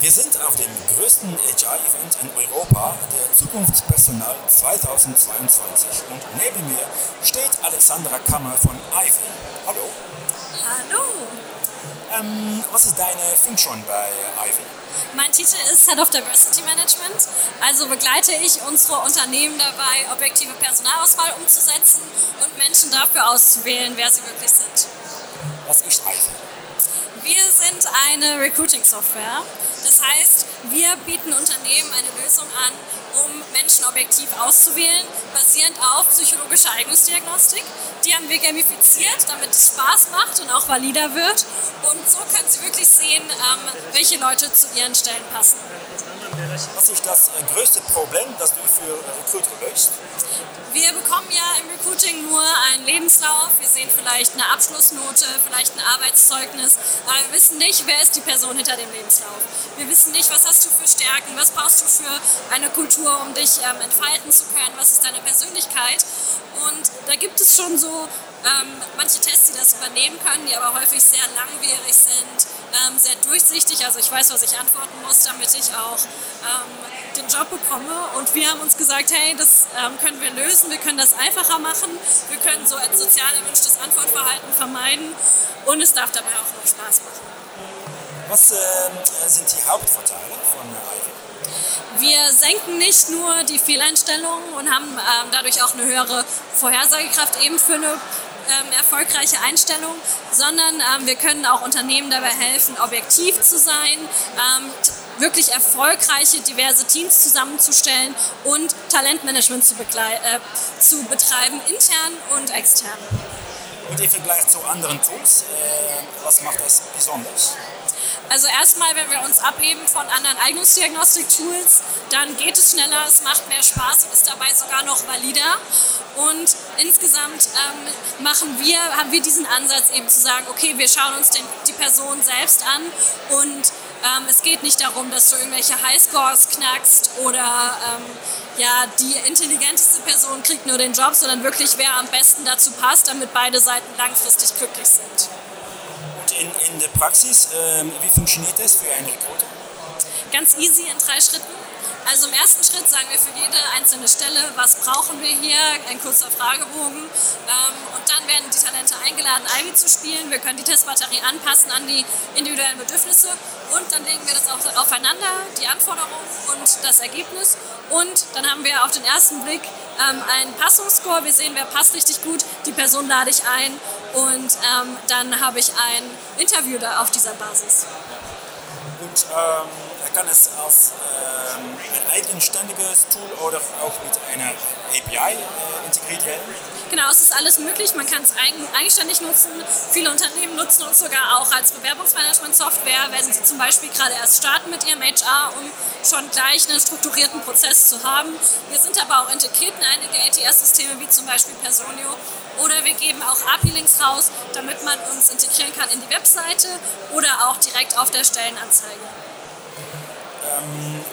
Wir sind auf dem größten HR-Event in Europa, der Zukunftspersonal 2022. Und neben mir steht Alexandra Kammer von Ivy. Hallo. Hallo. Ähm, was ist deine Funktion bei Ivy? Mein Titel ist Head of Diversity Management. Also begleite ich unsere Unternehmen dabei, objektive Personalauswahl umzusetzen und Menschen dafür auszuwählen, wer sie wirklich sind. Was ist Ivy? Wir sind eine Recruiting-Software. Das heißt, wir bieten Unternehmen eine Lösung an, um Menschen objektiv auszuwählen, basierend auf psychologischer Eignungsdiagnostik. Die haben wir gamifiziert, damit es Spaß macht und auch valider wird. Und so können Sie wirklich sehen, ähm, welche Leute zu Ihren Stellen passen. Was ist das äh, größte Problem, das du für Recruiter löst? Wir bekommen ja im Recruiting nur einen Lebenslauf. Wir sehen vielleicht eine Abschlussnote, vielleicht ein Arbeitszeugnis, aber wir wissen nicht, wer ist die Person hinter dem Lebenslauf. Wir wissen nicht, was hast du für Stärken, was brauchst du für eine Kultur, um dich ähm, entfalten zu können, was ist deine Persönlichkeit. Und da gibt es schon so ähm, manche Tests, die das übernehmen können, die aber häufig sehr langwierig sind, ähm, sehr durchsichtig. Also ich weiß, was ich antworten muss, damit ich auch ähm, den Job bekomme. Und wir haben uns gesagt, hey, das ähm, können wir lösen, wir können das einfacher machen, wir können so ein sozial erwünschtes Antwortverhalten vermeiden und es darf dabei auch noch Spaß machen. Was äh, sind die Hauptvorteile von Ivy? Wir senken nicht nur die Fehleinstellungen und haben ähm, dadurch auch eine höhere Vorhersagekraft eben für eine ähm, erfolgreiche Einstellung, sondern ähm, wir können auch Unternehmen dabei helfen, objektiv zu sein, ähm, wirklich erfolgreiche, diverse Teams zusammenzustellen und Talentmanagement zu, äh, zu betreiben, intern und extern. Und im Vergleich zu anderen Tools, äh, was macht das besonders? Also erstmal, wenn wir uns abheben von anderen Eignungsdiagnostik-Tools, dann geht es schneller, es macht mehr Spaß und ist dabei sogar noch valider. Und insgesamt ähm, machen wir, haben wir diesen Ansatz eben zu sagen, okay, wir schauen uns den, die Person selbst an und ähm, es geht nicht darum, dass du irgendwelche Highscores knackst oder ähm, ja, die intelligenteste Person kriegt nur den Job, sondern wirklich, wer am besten dazu passt, damit beide Seiten langfristig glücklich sind in, in der Praxis, ähm, wie funktioniert das für einen Recruiter? Ganz easy in drei Schritten. Also im ersten Schritt sagen wir für jede einzelne Stelle, was brauchen wir hier, ein kurzer Fragebogen. Ähm, und dann werden die Talente eingeladen, Ivy zu spielen. Wir können die Testbatterie anpassen an die individuellen Bedürfnisse und dann legen wir das auch aufeinander, die Anforderungen und das Ergebnis. Und dann haben wir auf den ersten Blick ähm, einen Passungsscore. Wir sehen, wer passt richtig gut. Die Person lade ich ein und ähm, dann habe ich ein Interview da auf dieser Basis. Und ähm, kann es als ähm, ein eigenständiges Tool oder auch mit einer API äh, integriert werden? Genau, es ist alles möglich. Man kann es eigenständig nutzen. Viele Unternehmen nutzen uns sogar auch als Bewerbungsmanagement-Software, wenn sie zum Beispiel gerade erst starten mit ihrem HR, um schon gleich einen strukturierten Prozess zu haben. Wir sind aber auch integriert in einige ATS-Systeme, wie zum Beispiel Personio. Oder wir geben auch API-Links raus, damit man uns integrieren kann in die Webseite oder auch direkt auf der Stellenanzeige.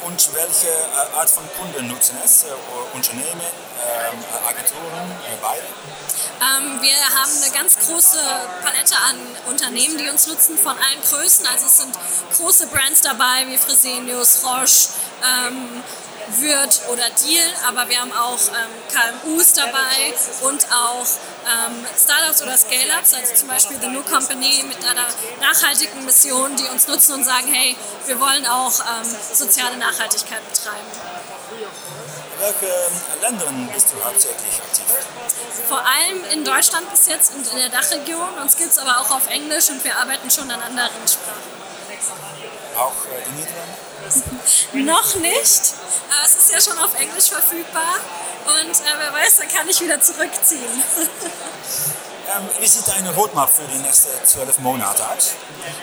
Und welche äh, Art von Kunden nutzen es? Äh, Unternehmen, ähm, Agenturen, äh, beide? Ähm, wir haben eine ganz große Palette an Unternehmen, die uns nutzen, von allen Größen. Also es sind große Brands dabei wie Fresenius, Roche, ähm, Würth oder Deal, aber wir haben auch ähm, KMUs dabei und auch ähm, Startups oder Scale-Ups, also zum Beispiel The New Company mit einer nachhaltigen Mission, die uns nutzen und sagen, hey, wir wollen auch ähm, soziale Nachhaltigkeit betreiben. In welchen ähm, Ländern bist du hauptsächlich aktiv? Vor allem in Deutschland bis jetzt und in der Dachregion. Uns gibt es aber auch auf Englisch und wir arbeiten schon an anderen Sprachen. Auch äh, die Niederlande? Noch nicht. Aber es ist ja schon auf Englisch verfügbar. Und äh, wer weiß, dann kann ich wieder zurückziehen. Ähm, wie sieht deine Roadmap für die nächsten zwölf Monate aus?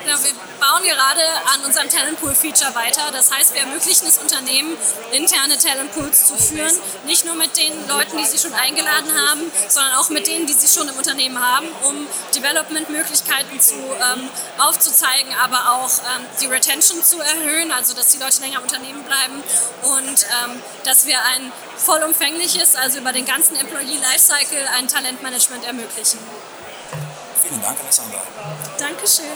Genau, wir bauen gerade an unserem Talentpool-Feature weiter. Das heißt, wir ermöglichen es Unternehmen, interne Talentpools zu führen. Nicht nur mit den Leuten, die sie schon eingeladen haben, sondern auch mit denen, die sie schon im Unternehmen haben, um Development-Möglichkeiten ähm, aufzuzeigen, aber auch ähm, die Retention zu erhöhen, also dass die Leute länger im Unternehmen bleiben und ähm, dass wir ein vollumfängliches, also über den ganzen Employee Lifecycle, ein Talentmanagement ermöglichen. Vielen Dank, Alessandra. Dankeschön.